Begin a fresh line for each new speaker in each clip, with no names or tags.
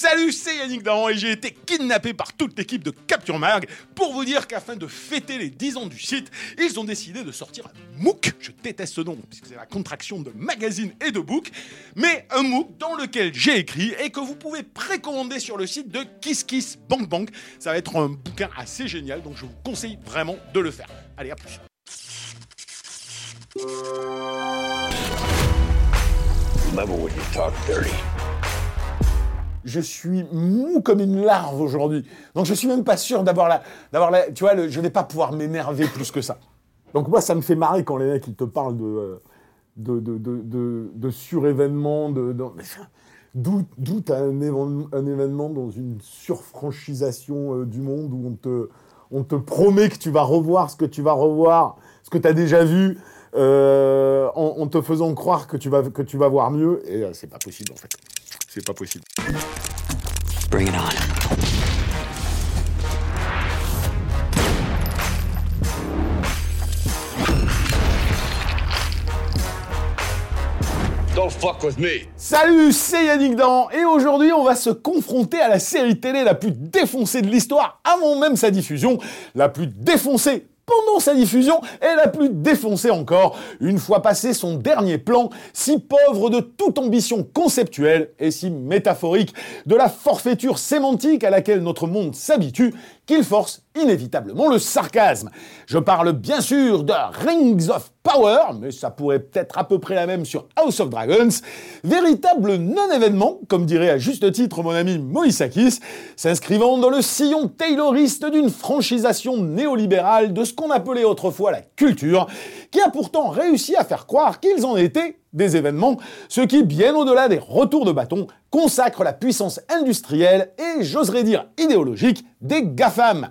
Salut, c'est Yannick Dahan et j'ai été kidnappé par toute l'équipe de Capture Mag pour vous dire qu'afin de fêter les 10 ans du site, ils ont décidé de sortir un MOOC. Je déteste ce nom puisque c'est la contraction de magazine et de book, mais un MOOC dans lequel j'ai écrit et que vous pouvez précommander sur le site de Kiss Kiss Bank Bank. Ça va être un bouquin assez génial donc je vous conseille vraiment de le faire. Allez, à plus.
Je suis mou comme une larve aujourd'hui. Donc je suis même pas sûr d'avoir la, d'avoir tu vois, le- je vais pas pouvoir m'énerver plus que ça. Donc moi, ça me fait marrer quand les mecs ils te parlent de, euh, de, de, de, de, de d'où, t'as un, évén- un événement dans une surfranchisation euh, du monde où on te, promet que tu vas revoir ce que tu vas revoir, ce que tu as déjà vu, euh, en, en te faisant croire que tu vas, que tu vas voir mieux, et euh, c'est pas possible en fait. C'est pas possible.
Bring it on. Don't fuck with me.
Salut, c'est Yannick Dan et aujourd'hui on va se confronter à la série télé la plus défoncée de l'histoire avant même sa diffusion, la plus défoncée pendant sa diffusion et la plus défoncée encore une fois passé son dernier plan, si pauvre de toute ambition conceptuelle et si métaphorique de la forfaiture sémantique à laquelle notre monde s'habitue qu'il force inévitablement le sarcasme. Je parle bien sûr de Rings of Power, mais ça pourrait être à peu près la même sur House of Dragons, véritable non-événement, comme dirait à juste titre mon ami Moïsakis, s'inscrivant dans le sillon tayloriste d'une franchisation néolibérale de ce qu'on appelait autrefois la culture, qui a pourtant réussi à faire croire qu'ils en étaient des événements, ce qui, bien au-delà des retours de bâton, consacre la puissance industrielle et, j'oserais dire, idéologique des GAFAM.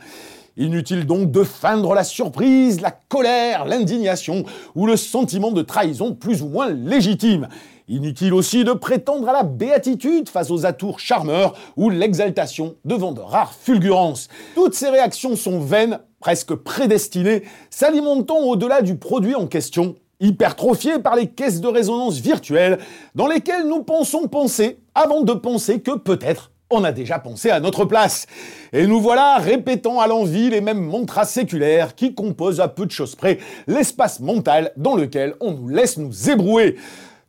Inutile donc de feindre la surprise, la colère, l'indignation ou le sentiment de trahison plus ou moins légitime. Inutile aussi de prétendre à la béatitude face aux atours charmeurs ou l'exaltation devant de rares fulgurances. Toutes ces réactions sont vaines, presque prédestinées, s'alimentant au-delà du produit en question hypertrophiés par les caisses de résonance virtuelles dans lesquelles nous pensons penser avant de penser que peut-être on a déjà pensé à notre place. Et nous voilà répétant à l'envi les mêmes mantras séculaires qui composent à peu de choses près l'espace mental dans lequel on nous laisse nous ébrouer.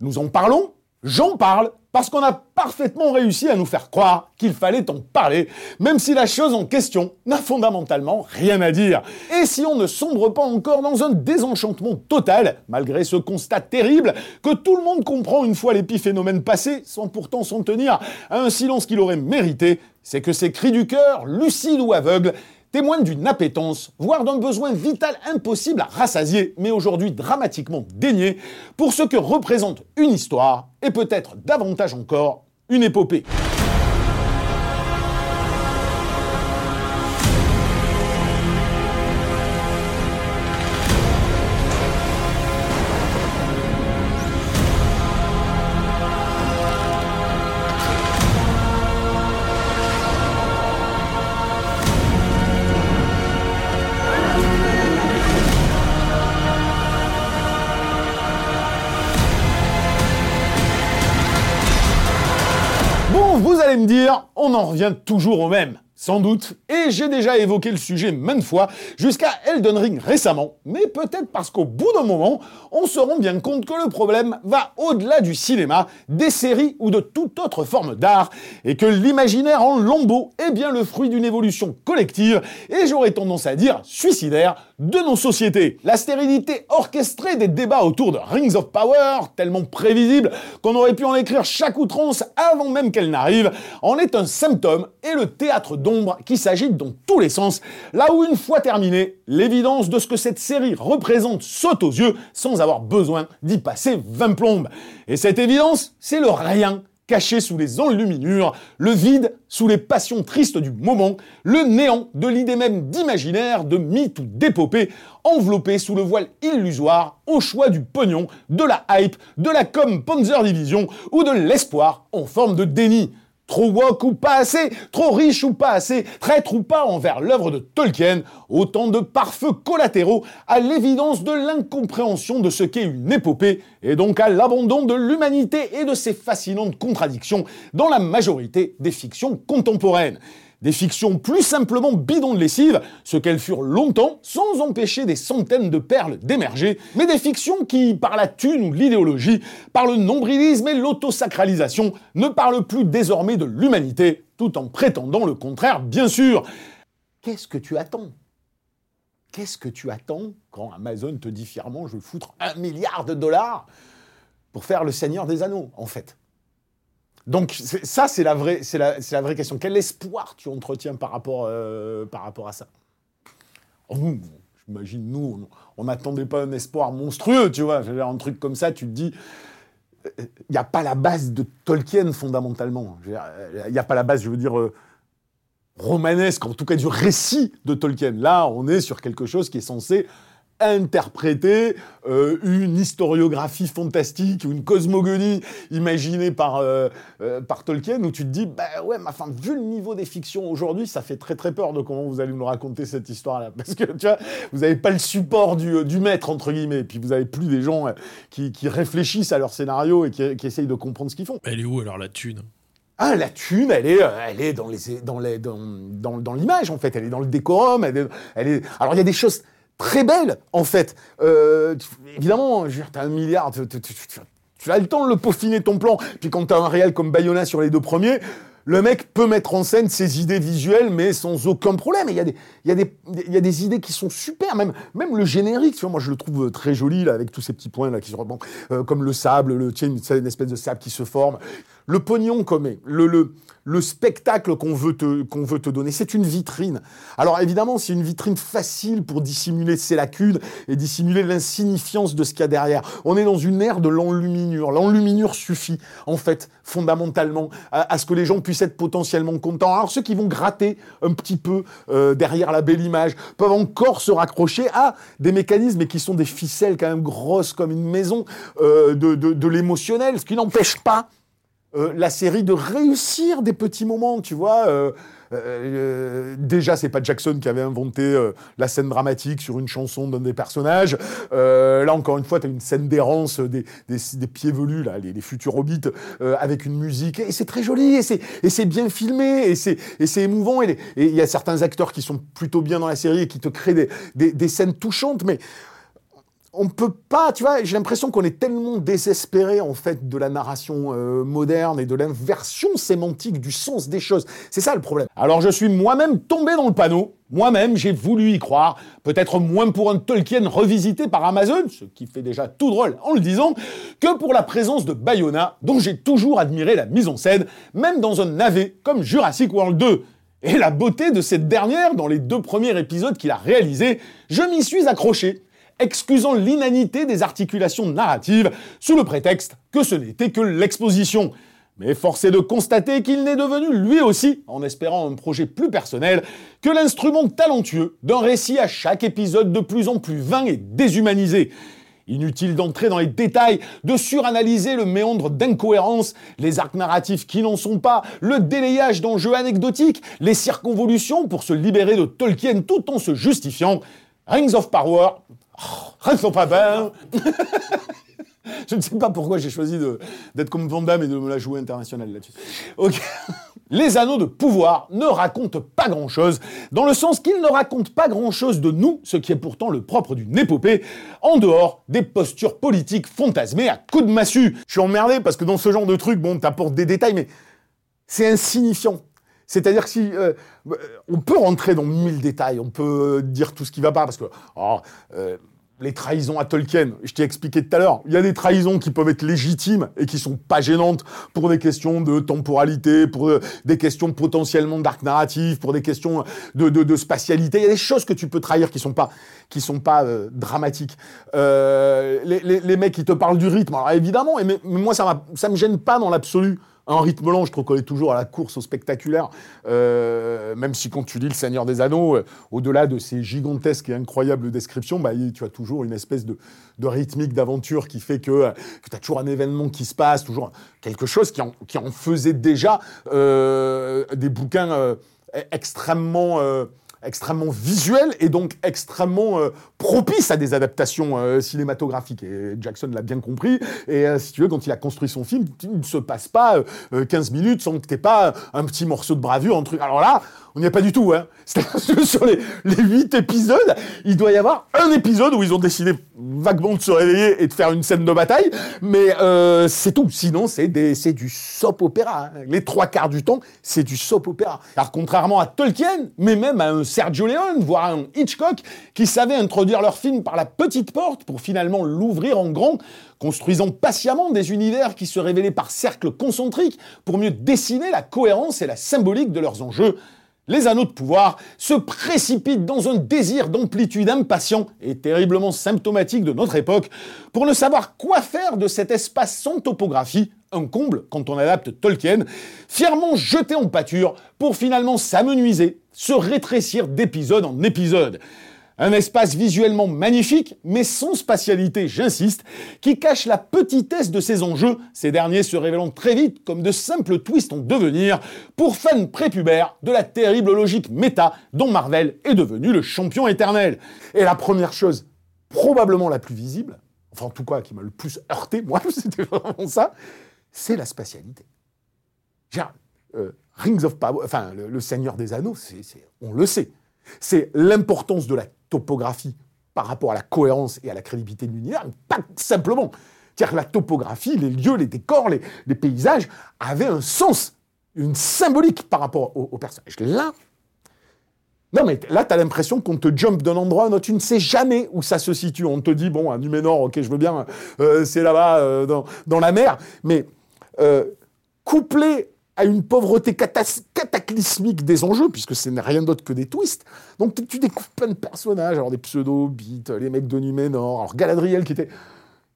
Nous en parlons, j'en parle, parce qu'on a parfaitement réussi à nous faire croire qu'il fallait en parler, même si la chose en question n'a fondamentalement rien à dire. Et si on ne sombre pas encore dans un désenchantement total, malgré ce constat terrible que tout le monde comprend une fois l'épiphénomène passé, sans pourtant s'en tenir à un silence qu'il aurait mérité, c'est que ces cris du cœur, lucides ou aveugles, témoignent d'une appétence, voire d'un besoin vital impossible à rassasier, mais aujourd'hui dramatiquement dénié, pour ce que représente une histoire, et peut-être davantage encore, une épopée. En revient toujours au même. Sans doute, et j'ai déjà évoqué le sujet maintes fois, jusqu'à Elden Ring récemment, mais peut-être parce qu'au bout d'un moment, on se rend bien compte que le problème va au-delà du cinéma, des séries ou de toute autre forme d'art, et que l'imaginaire en lambeaux est bien le fruit d'une évolution collective, et j'aurais tendance à dire suicidaire, de nos sociétés. La stérilité orchestrée des débats autour de Rings of Power, tellement prévisible qu'on aurait pu en écrire chaque outrance avant même qu'elle n'arrive, en est un symptôme et le théâtre qui s'agite dans tous les sens, là où une fois terminée, l'évidence de ce que cette série représente saute aux yeux sans avoir besoin d'y passer 20 plombes. Et cette évidence, c'est le rien caché sous les enluminures, le vide sous les passions tristes du moment, le néant de l'idée même d'imaginaire, de mythe ou d'épopée, enveloppé sous le voile illusoire au choix du pognon, de la hype, de la com Panzer Division ou de l'espoir en forme de déni. Trop woke ou pas assez, trop riche ou pas assez, traître ou pas envers l'œuvre de Tolkien, autant de pare-feux collatéraux à l'évidence de l'incompréhension de ce qu'est une épopée, et donc à l'abandon de l'humanité et de ses fascinantes contradictions dans la majorité des fictions contemporaines. Des fictions plus simplement bidons de lessive, ce qu'elles furent longtemps, sans empêcher des centaines de perles d'émerger, mais des fictions qui, par la thune ou l'idéologie, par le nombrilisme et l'autosacralisation, ne parlent plus désormais de l'humanité, tout en prétendant le contraire, bien sûr. Qu'est-ce que tu attends? Qu'est-ce que tu attends quand Amazon te dit fièrement je vais foutre un milliard de dollars pour faire le Seigneur des Anneaux, en fait? Donc ça, c'est la, vraie, la, la vraie question. Quel espoir tu entretiens par rapport, euh, à ça? Oh, J'imagine, nous, on n'attendait pas un espoir monstrueux, tu vois. Un truc comme ça, tu te dis, il n'y a pas la base de Tolkien fondamentalement. Il n'y a pas la base, je veux dire, euh, romanesque, en tout cas du récit de Tolkien. Là, on est sur quelque chose qui est censé interpréter euh, une historiographie fantastique ou une cosmogonie imaginée par, euh, euh, par Tolkien où tu te dis, bah ouais, mais enfin, vu le niveau des fictions aujourd'hui, ça fait très très peur de comment vous allez nous raconter cette histoire-là. Parce que, tu vois, vous n'avez pas le support du, du, maître, entre guillemets, puis vous n'avez plus des gens qui, qui, réfléchissent à leur scénario et qui, qui essayent de comprendre ce qu'ils font.
Elle est où alors la thune?
Ah, la thune, elle est, elle est dans les, dans les, dans, dans, dans l'image en fait. Elle est dans le décorum. Elle est, elle est... Alors il y a des choses très belle, en fait. Euh, évidemment, tu as un milliard, tu, as le temps de le peaufiner ton plan. Puis quand tu as un réel comme Bayona sur les deux premiers, le mec peut mettre en scène ses idées visuelles, mais sans aucun problème. Il y, a des, idées qui sont super, même, le générique, moi je le trouve très joli, avec tous ces petits points là qui euh, comme le sable, le, une, une, espèce de sable qui se forme. Le pognon comme le, le, le spectacle qu'on veut, te, qu'on veut te donner. C'est une vitrine. Alors évidemment, c'est une vitrine facile pour dissimuler ses lacunes et dissimuler l'insignifiance de ce qu'il y a derrière. On est dans une ère de l'enluminure. L'enluminure suffit, en fait, fondamentalement, à, ce que les gens puissent être potentiellement contents. Alors ceux qui vont gratter un petit peu euh, derrière la belle image peuvent encore se raccrocher à des mécanismes qui sont des ficelles quand même grosses comme une maison euh, de, de, de l'émotionnel, ce qui n'empêche pas euh, la série de réussir des petits moments, tu vois. Euh, euh, déjà, c'est pas Jackson qui avait inventé la scène dramatique sur une chanson d'un des personnages. là, encore une fois, tu as une scène d'errance des, pieds velus, là, les, futurs hobbits, avec une musique. Et c'est très joli, et c'est bien filmé, et c'est émouvant. Et il y a certains acteurs qui sont plutôt bien dans la série et qui te créent des, des scènes touchantes, mais on peut pas, tu vois, j'ai l'impression qu'on est tellement désespéré en fait de la narration euh, moderne et de l'inversion sémantique du sens des choses. C'est ça le problème. Alors je suis moi-même tombé dans le panneau. Moi-même, j'ai voulu y croire, peut-être moins pour un Tolkien revisité par Amazon, ce qui fait déjà tout drôle en le disant, que pour la présence de Bayona, dont j'ai toujours admiré la mise en scène, même dans un navet comme Jurassic World 2. Et la beauté de cette dernière dans les deux premiers épisodes qu'il a réalisés, je m'y suis accroché excusant l'inanité des articulations narratives sous le prétexte que ce n'était que l'exposition. Mais force est de constater qu'il n'est devenu lui aussi, en espérant un projet plus personnel, que l'instrument talentueux d'un récit à chaque épisode de plus en plus vain et déshumanisé. Inutile d'entrer dans les détails, de suranalyser le méandre d'incohérence, les arcs narratifs qui n'en sont pas, le délayage d'enjeux anecdotiques, les circonvolutions pour se libérer de Tolkien tout en se justifiant. Rings of Power Oh, sont pas bien. Je ne sais pas pourquoi j'ai choisi d'être comme Van et de me la jouer internationale là-dessus. Les anneaux de pouvoir ne racontent pas grand-chose, dans le sens qu'ils ne racontent pas grand-chose de nous, ce qui est pourtant le propre d'une épopée, en dehors des postures politiques fantasmées à coups de massue. Je suis emmerdé parce que dans ce genre de truc, bon, t'apportes des détails, mais c'est insignifiant. C'est-à-dire que si euh, on peut rentrer dans mille détails, on peut dire tout ce qui va pas, parce que oh, euh, les trahisons à Tolkien, je t'ai expliqué tout à l'heure, il y a des trahisons qui peuvent être légitimes et qui sont pas gênantes pour des questions de temporalité, pour euh, des questions potentiellement d'arc narratif, pour des questions de, spatialité. Il y a des choses que tu peux trahir qui sont pas qui sont pas dramatiques. Les, mecs qui te parlent du rythme, alors évidemment, et mais, moi ça ça me gêne pas dans l'absolu un rythme lent, je trouve qu'on est toujours à la course au spectaculaire, euh, même si quand tu lis Le Seigneur des Anneaux, euh, au-delà de ces gigantesques et incroyables descriptions, bah, tu as toujours une espèce de, de rythmique d'aventure qui fait que, euh, que tu as toujours un événement qui se passe, toujours quelque chose qui en, faisait déjà des bouquins euh, extrêmement... euh, extrêmement visuel et donc extrêmement euh, propice à des adaptations euh, cinématographiques. Et Jackson l'a bien compris. Et euh, si tu veux, quand il a construit son film, il ne se passe pas euh, 15 minutes sans que tu pas un petit morceau de bravure, un truc. Alors là, on n'y est pas du tout. Hein. C'est-à-dire sur les, les 8 épisodes, il doit y avoir un épisode où ils ont décidé vaguement de se réveiller et de faire une scène de bataille. Mais euh, c'est tout. Sinon, c'est du soap opéra. hein. Les trois quarts du temps, c'est du soap opéra. Alors contrairement à Tolkien, mais même à un Sergio Leone, voire à un Hitchcock, qui savaient introduire leur film par la petite porte pour finalement l'ouvrir en grand, construisant patiemment des univers qui se révélaient par cercles concentriques pour mieux dessiner la cohérence et la symbolique de leurs enjeux. Les anneaux de pouvoir se précipitent dans un désir d'amplitude impatient et terriblement symptomatique de notre époque pour ne savoir quoi faire de cet espace sans topographie, un comble quand on adapte Tolkien, fièrement jeté en pâture pour finalement s'amenuiser, se rétrécir d'épisode en épisode. Un espace visuellement magnifique, mais sans spatialité, j'insiste, qui cache la petitesse de ses enjeux, ces derniers se révélant très vite comme de simples twists en devenir, pour fans prépubères de la terrible logique méta dont Marvel est devenu le champion éternel. Et la première chose, probablement la plus visible, enfin en tout cas qui m'a le plus heurté, moi, c'était vraiment ça, c'est la spatialité. Genre, euh, Rings of Power, enfin le, Seigneur des Anneaux, on le sait. C'est l'importance de la topographie par rapport à la cohérence et à la crédibilité de l'univers, pas simplement. C'est-à-dire que la topographie, les lieux, les décors, les, paysages avaient un sens, une symbolique par rapport au, au personnage. Là, non, mais là, tu as l'impression qu'on te jump d'un endroit à un autre. Tu ne sais jamais où ça se situe. On te dit, bon, à Numénor, ok, je veux bien, euh, c'est là-bas, euh, dans, dans la mer. Mais euh, couplé à une pauvreté cataclysmique des enjeux, puisque ce n'est rien d'autre que des twists. Donc tu- découvres plein de personnages, alors des pseudo-bits, les mecs de Numénor, alors Galadriel qui était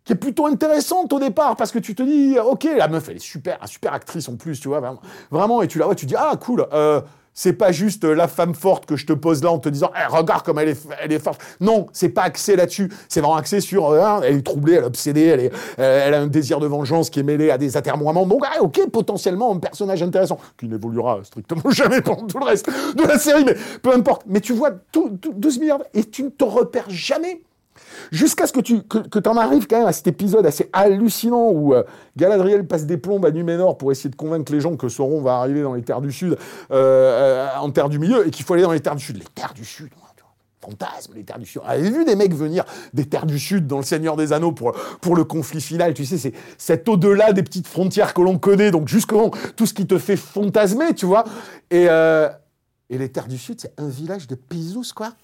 qui est plutôt intéressante au départ parce que tu te dis ok la meuf elle est super super actrice en plus tu vois vraiment, et tu la vois tu dis ah cool euh, c'est pas juste la femme forte que je te pose là en te disant Eh, regarde comme elle est elle est forte. Non c'est pas axé là-dessus. C'est vraiment axé sur euh, hein, elle est troublée elle est obsédée elle est euh, elle a un désir de vengeance qui est mêlé à des atermoiements. Donc ah, ok potentiellement un personnage intéressant qui n'évoluera strictement jamais pendant tout le reste de la série mais peu importe. Mais tu vois tout- 12 milliards et tu ne te repères jamais Jusqu'à ce que tu que, que en arrives quand même à cet épisode assez hallucinant où euh, Galadriel passe des plombes à Numénor pour essayer de convaincre les gens que Sauron va arriver dans les terres du Sud, euh, euh, en terre du milieu, et qu'il faut aller dans les terres du Sud. Les terres du Sud, fantasme, les terres du Sud. On avait vu des mecs venir des terres du Sud dans Le Seigneur des Anneaux pour, pour le conflit final? Tu sais, c'est cet au-delà des petites frontières que l'on connaît, donc jusqu'au tout ce qui te fait fantasmer, tu vois. Et, et les terres du Sud, c'est un village de Pizous, quoi.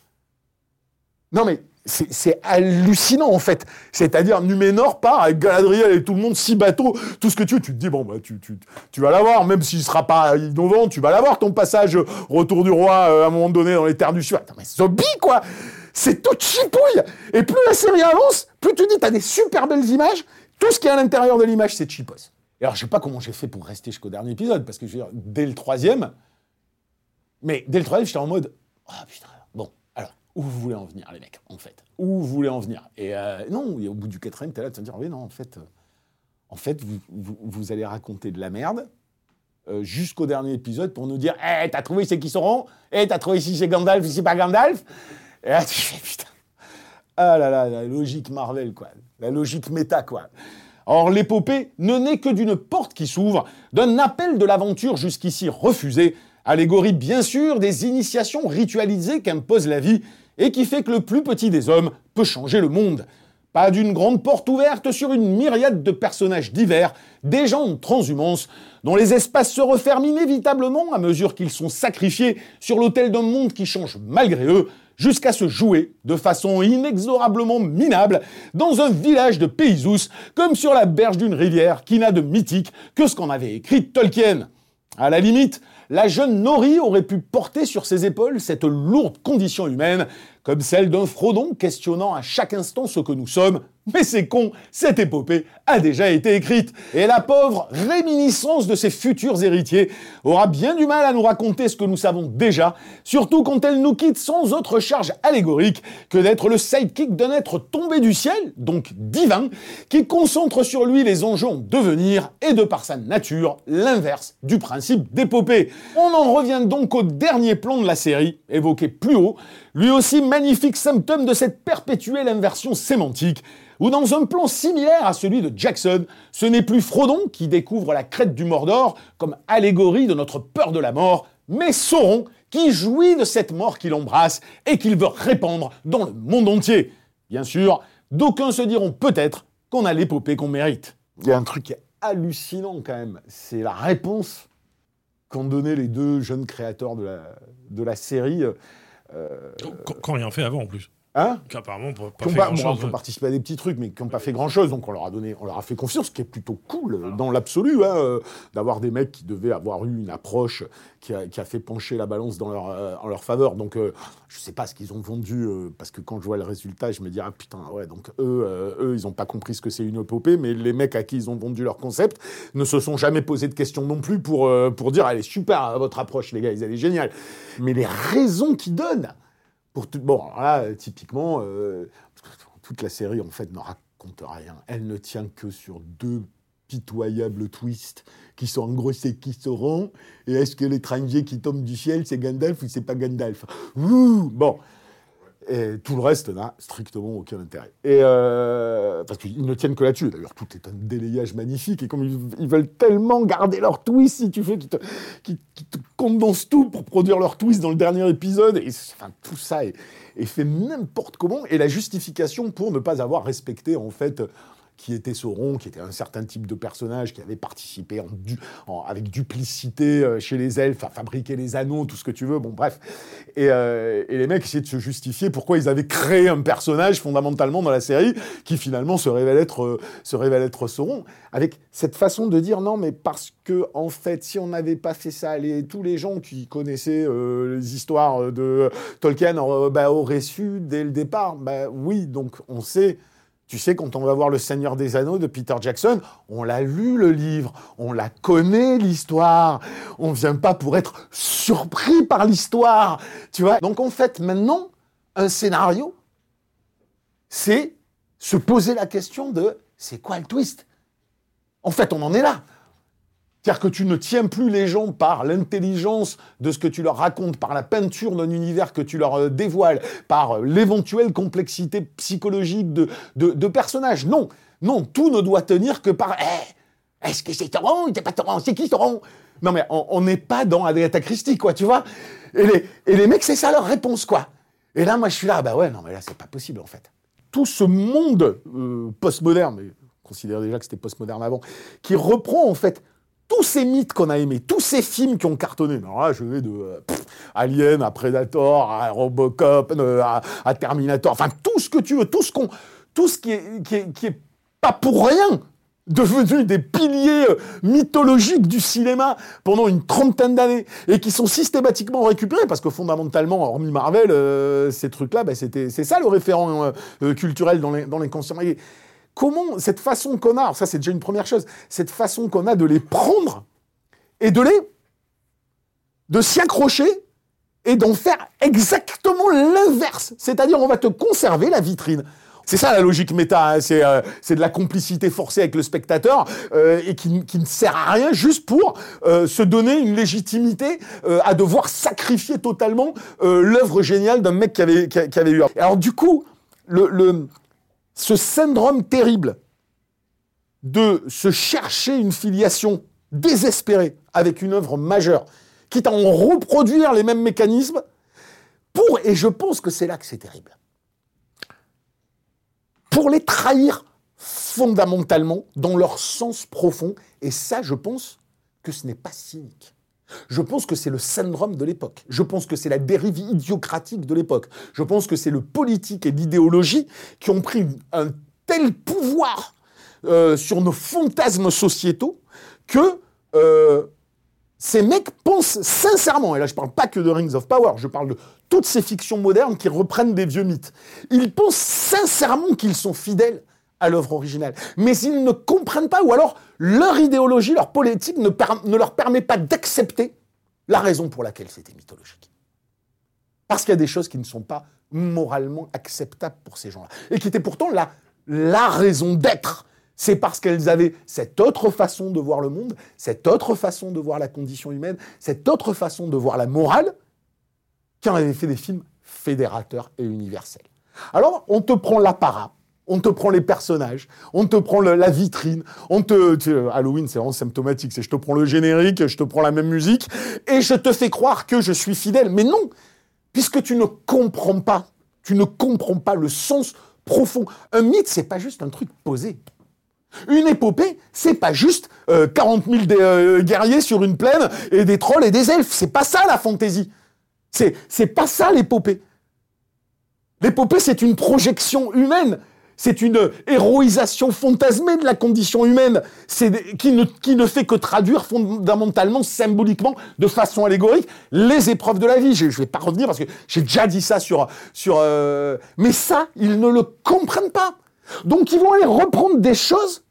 Non, mais c'est hallucinant, en fait. C'est-à-dire, Numénor part avec Galadriel et tout le monde, six bateaux, tout ce que tu veux. Tu te dis, bon, bah, tu, vas l'avoir, même s'il sera pas innovant, tu vas l'avoir, ton passage euh, retour du roi, euh, à un moment donné, dans les terres du Sud. Attends, mais zombie, quoi C'est tout chipouille Et plus la série avance, plus tu dis, t'as des super belles images, tout ce qui est à l'intérieur de l'image, c'est cheapos. Et alors, je sais pas comment j'ai fait pour rester jusqu'au dernier épisode, parce que je veux dire, dès le troisième, mais dès le troisième, j'étais en mode, ah putain, bon, où vous voulez en venir, les mecs, en fait. Où vous voulez en venir. Et euh, non, au bout du quatrième, t'es là, tu vas te dire, oui, non, en fait, euh, en fait vous, vous, allez raconter de la merde euh, jusqu'au dernier épisode pour nous dire, hé, t'as trouvé c'est qui seront? Hé, t'as trouvé si c'est Gandalf, si c'est pas Gandalf? Et là, tu fais, putain, ah là là, la logique Marvel, quoi. La logique méta, quoi. Or, l'épopée ne naît que d'une porte qui s'ouvre, d'un appel de l'aventure jusqu'ici refusé, allégorie bien sûr des initiations ritualisées qu'impose la vie et qui fait que le plus petit des hommes peut changer le monde. Pas d'une grande porte ouverte sur une myriade de personnages divers, des gens en transhumance, dont les espaces se referment inévitablement à mesure qu'ils sont sacrifiés sur l'autel d'un monde qui change malgré eux, jusqu'à se jouer de façon inexorablement minable dans un village de Paysous, comme sur la berge d'une rivière qui n'a de mythique que ce qu'en avait écrit Tolkien. À la limite, la jeune Nori aurait pu porter sur ses épaules cette lourde condition humaine, comme celle d'un Frodon questionnant à chaque instant ce que nous sommes, Mais c'est con, cette épopée a déjà été écrite. Et la pauvre réminiscence de ses futurs héritiers aura bien du mal à nous raconter ce que nous savons déjà, surtout quand elle nous quitte sans autre charge allégorique que d'être le sidekick d'un être tombé du ciel, donc divin, qui concentre sur lui les enjeux en devenir et de par sa nature, l'inverse du principe d'épopée. On en revient donc au dernier plan de la série, évoqué plus haut, lui aussi magnifique symptôme de cette perpétuelle inversion sémantique, où dans un plan similaire à celui de Jackson, ce n'est plus Frodon qui découvre la crête du Mordor comme allégorie de notre peur de la mort, mais Sauron qui jouit de cette mort qu'il embrasse et qu'il veut répandre dans le monde entier. Bien sûr, d'aucuns se diront peut-être qu'on a l'épopée qu'on mérite. Il y a un truc hallucinant quand même, c'est la réponse qu'ont donné les deux jeunes créateurs de la, de la série.
Euh, Quand rien fait avant en plus.
Hein
Qu'apparemment, pas,
qui ont
fait
pas,
grand
bon,
chose.
qui ont participé à des petits trucs, mais qui n'ont pas fait grand chose. Donc on leur a donné, on leur a fait confiance, ce qui est plutôt cool euh, dans l'absolu, hein, euh, d'avoir des mecs qui devaient avoir eu une approche qui a, qui a fait pencher la balance dans leur, euh, en leur faveur. Donc euh, je sais pas ce qu'ils ont vendu, euh, parce que quand je vois le résultat, je me dis ah putain ouais, donc eux, euh, eux ils ont pas compris ce que c'est une épopée, mais les mecs à qui ils ont vendu leur concept ne se sont jamais posé de questions non plus pour euh, pour dire elle est super votre approche les gars, elle est géniale. Mais les raisons qu'ils donnent pour tout- bon, là, typiquement, euh, toute la série, en fait, ne raconte rien. Elle ne tient que sur deux pitoyables twists qui sont en gros c'est qui Sauron et est-ce que l'étranger qui tombe du ciel c'est Gandalf ou c'est pas Gandalf? Ouh, bon et tout le reste n'a strictement aucun intérêt. Et euh, parce qu'ils ne tiennent que là-dessus. D'ailleurs, tout est un délayage magnifique. Et comme ils, veulent tellement garder leur twist, si tu veux, qu'ils te, condensent tout pour produire leur twist dans le dernier épisode. Et enfin, tout ça est fait n'importe comment. Et la justification pour ne pas avoir respecté, en fait, qui était Sauron, qui était un certain type de personnage qui avait participé avec duplicité euh, chez les elfes à fabriquer les anneaux, tout ce que tu veux, bon bref. Et, euh, et les mecs essayaient de se justifier pourquoi ils avaient créé un personnage fondamentalement dans la série qui finalement se révèle être, euh, se révèle être Sauron, avec cette façon de dire non mais parce que en fait si on n'avait pas fait ça, tous les gens qui connaissaient les histoires de Tolkien bah, auraient su dès le départ, bah oui donc on sait tu sais, quand on va voir Le Seigneur des Anneaux de Peter Jackson, on l'a lu le livre, on la connaît l'histoire, on vient pas pour être surpris par l'histoire, tu vois. Donc en fait, maintenant, un scénario, c'est se poser la question de c'est quoi le twist? En fait, on en est là. C'est-à-dire que tu ne tiens plus les gens par l'intelligence de ce que tu leur racontes, par la peinture d'un univers que tu leur euh, dévoiles, par euh, l'éventuelle complexité psychologique de, de, personnages. Non, non, tout ne doit tenir que par Eh, est-ce que c'est Sauron ou c'est pas Sauron C'est qui Sauron Non mais on n'est pas dans Agatha Christie, quoi, tu vois? Et les, et les mecs, c'est ça leur réponse, quoi. Et là, moi, je suis là, bah ouais, non mais là, c'est pas possible, en fait. Tout ce monde euh, postmoderne, mais on considère déjà que c'était postmoderne avant, qui reprend, en fait, tous ces mythes qu'on a aimés, tous ces films qui ont cartonné. Alors là, je vais de euh, Alien à Predator, à Robocop, euh, à, Terminator, enfin tout ce que tu veux, tout ce qu'on, tout ce qui est, qui est, pas pour rien devenu des piliers euh, mythologiques du cinéma pendant une trentaine d'années et qui sont systématiquement récupérés parce que fondamentalement, hormis Marvel, ces trucs-là, bah, c'était, c'est ça le référent culturel dans les, dans les conscients. Comment cette façon qu'on a, alors ça c'est déjà une première chose, cette façon qu'on a de les prendre et de les de s'y accrocher et d'en faire exactement l'inverse. C'est-à-dire, on va te conserver la vitrine. C'est ça la logique méta, hein. c'est euh, c'est de la complicité forcée avec le spectateur euh, et qui, qui ne sert à rien juste pour euh, se donner une légitimité à devoir sacrifier totalement l'œuvre géniale d'un mec qui avait, qui, avait eu. Alors du coup, le, ce syndrome terrible de se chercher une filiation désespérée avec une œuvre majeure, quitte à en reproduire les mêmes mécanismes, pour, et je pense que c'est là que c'est terrible, pour les trahir fondamentalement dans leur sens profond, et ça, je pense que ce n'est pas cynique. Je pense que c'est le syndrome de l'époque. Je pense que c'est la dérive idiocratique de l'époque. Je pense que c'est le politique et l'idéologie qui ont pris un tel pouvoir euh, sur nos fantasmes sociétaux que euh, ces mecs pensent sincèrement, et là je parle pas que de Rings of Power, je parle de toutes ces fictions modernes qui reprennent des vieux mythes. Ils pensent sincèrement qu'ils sont fidèles à l'œuvre originale. Mais ils ne comprennent pas, ou alors leur idéologie, leur politique ne, leur permet pas d'accepter la raison pour laquelle c'était mythologique. Parce qu'il y a des choses qui ne sont pas moralement acceptables pour ces gens-là. Et qui étaient pourtant la, raison d'être. C'est parce qu'elles avaient cette autre façon de voir le monde, cette autre façon de voir la condition humaine, cette autre façon de voir la morale, qui en avaient fait des films fédérateurs et universels. Alors, on te prend l'apparat, on te prend les personnages, on te prend la vitrine, on te, Halloween c'est vraiment symptomatique, c'est je te prends le générique, je te prends la même musique et je te fais croire que je suis fidèle. Mais non, puisque tu ne comprends pas, tu ne comprends pas le sens profond. Un mythe c'est pas juste un truc posé. Une épopée, c'est pas juste 40 euh, 000 euh, guerriers sur une plaine et des trolls et des elfes. C'est pas ça la fantaisie. C'est, c'est pas ça l'épopée. L'épopée, c'est une projection humaine. C'est une héroïsation fantasmée de la condition humaine, qui ne, qui ne fait que traduire fondamentalement, symboliquement, de façon allégorique, les épreuves de la vie. Je ne vais pas revenir parce que j'ai déjà dit ça sur... sur euh, Mais ça, ils ne le comprennent pas. Donc ils vont aller reprendre des choses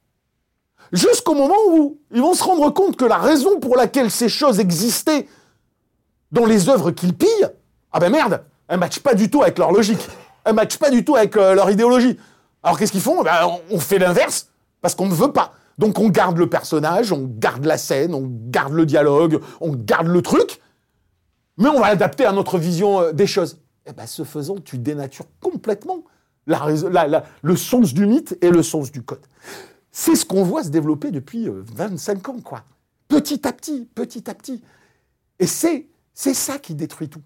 jusqu'au moment où ils vont se rendre compte que la raison pour laquelle ces choses existaient dans les œuvres qu'ils pillent, ah ben merde, elles ne matchent pas du tout avec leur logique. Elles ne matchent pas du tout avec euh, leur idéologie. Alors qu'est-ce qu'ils font? Ben, On fait l'inverse, parce qu'on ne veut pas. Donc on garde le personnage, on garde la scène, on garde le dialogue, on garde le truc, mais on va l'adapter à notre vision euh, des choses. Et eh ben, ce faisant, tu dénatures complètement le sens du mythe et le sens du code. C'est ce qu'on voit se développer depuis 25 euh, ans, quoi. Petit à petit, petit à petit. Et c'est ça qui détruit tout.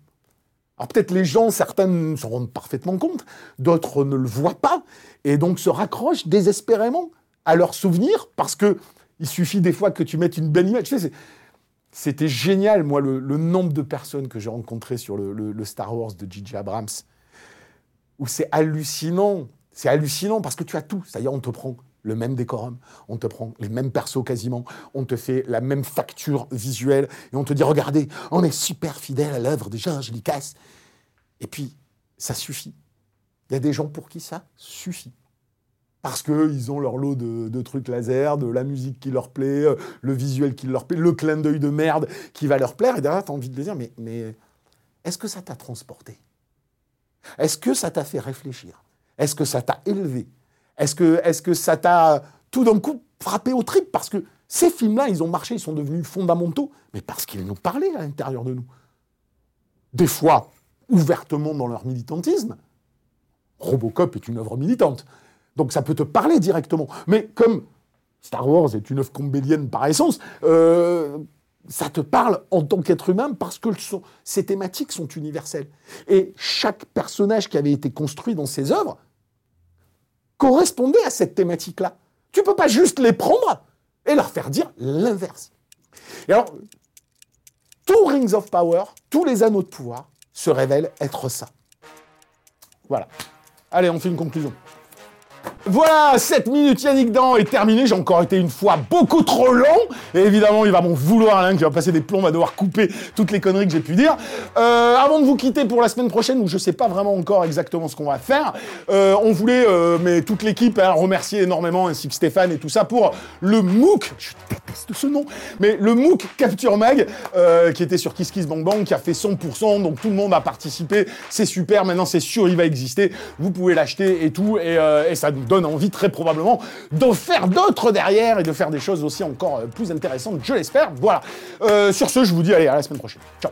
Alors peut-être les gens, certains se rendent parfaitement compte, d'autres ne le voient pas, et donc se raccrochent désespérément à leurs souvenirs, parce que il suffit des fois que tu mettes une belle image. Tu sais, c'était génial, moi, le, nombre de personnes que j'ai rencontrées sur le, le Star Wars de J.J. Abrams, où c'est hallucinant. C'est hallucinant parce que tu as tout. C'est-à-dire, on te prend le même décorum, on te prend les mêmes persos quasiment, on te fait la même facture visuelle et on te dit regardez, on est super fidèle à l'œuvre de Georges Lucas. Et puis, ça suffit. Il y a des gens pour qui ça suffit. Parce qu'ils ont leur lot de, trucs laser, de la musique qui leur plaît, euh, le visuel qui leur plaît, le clin d'œil de merde qui va leur plaire. Et derrière, tu as envie de dire mais, mais est-ce que ça t'a transporté? Est-ce que ça t'a fait réfléchir? Est-ce que ça t'a élevé? Est-ce que, ça t'a tout d'un coup frappé au trip? Parce que ces films-là, ils ont marché, ils sont devenus fondamentaux, mais parce qu'ils nous parlaient à l'intérieur de nous. Des fois, ouvertement dans leur militantisme. Robocop est une œuvre militante. Donc ça peut te parler directement. Mais comme Star Wars est une œuvre combélienne par essence, euh, ça te parle en tant qu'être humain parce que ces thématiques sont universelles. Et chaque personnage qui avait été construit dans ces œuvres correspondait à cette thématique-là. Tu ne peux pas juste les prendre et leur faire dire l'inverse. Et alors, tous Rings of Power, tous les anneaux de pouvoir, se révèlent être ça. Voilà. Allez, on fait une conclusion. Voilà, 7 minutes Yannick Dan est terminé. J'ai encore été une fois beaucoup trop long. Et évidemment, il va m'en vouloir, Alain, qui va passer des plombs, va devoir couper toutes les conneries que j'ai pu dire. Euh, avant de vous quitter pour la semaine prochaine, où je sais pas vraiment encore exactement ce qu'on va faire, euh, on voulait, euh, mais toute l'équipe, hein, remercier énormément, ainsi que Stéphane et tout ça, pour le MOOC, je déteste ce nom, mais le MOOC Capture Mag, qui était sur Kiss Kiss Bang Bang, qui a fait 100%, donc tout le monde a participé. C'est super, maintenant c'est sûr, il va exister. Vous pouvez l'acheter et tout, et, et ça nous donne envie très probablement de faire d'autres derrière et de faire des choses aussi encore euh, plus intéressantes, je l'espère. Voilà. Euh, sur ce, je vous dis allez, à la semaine prochaine. Ciao.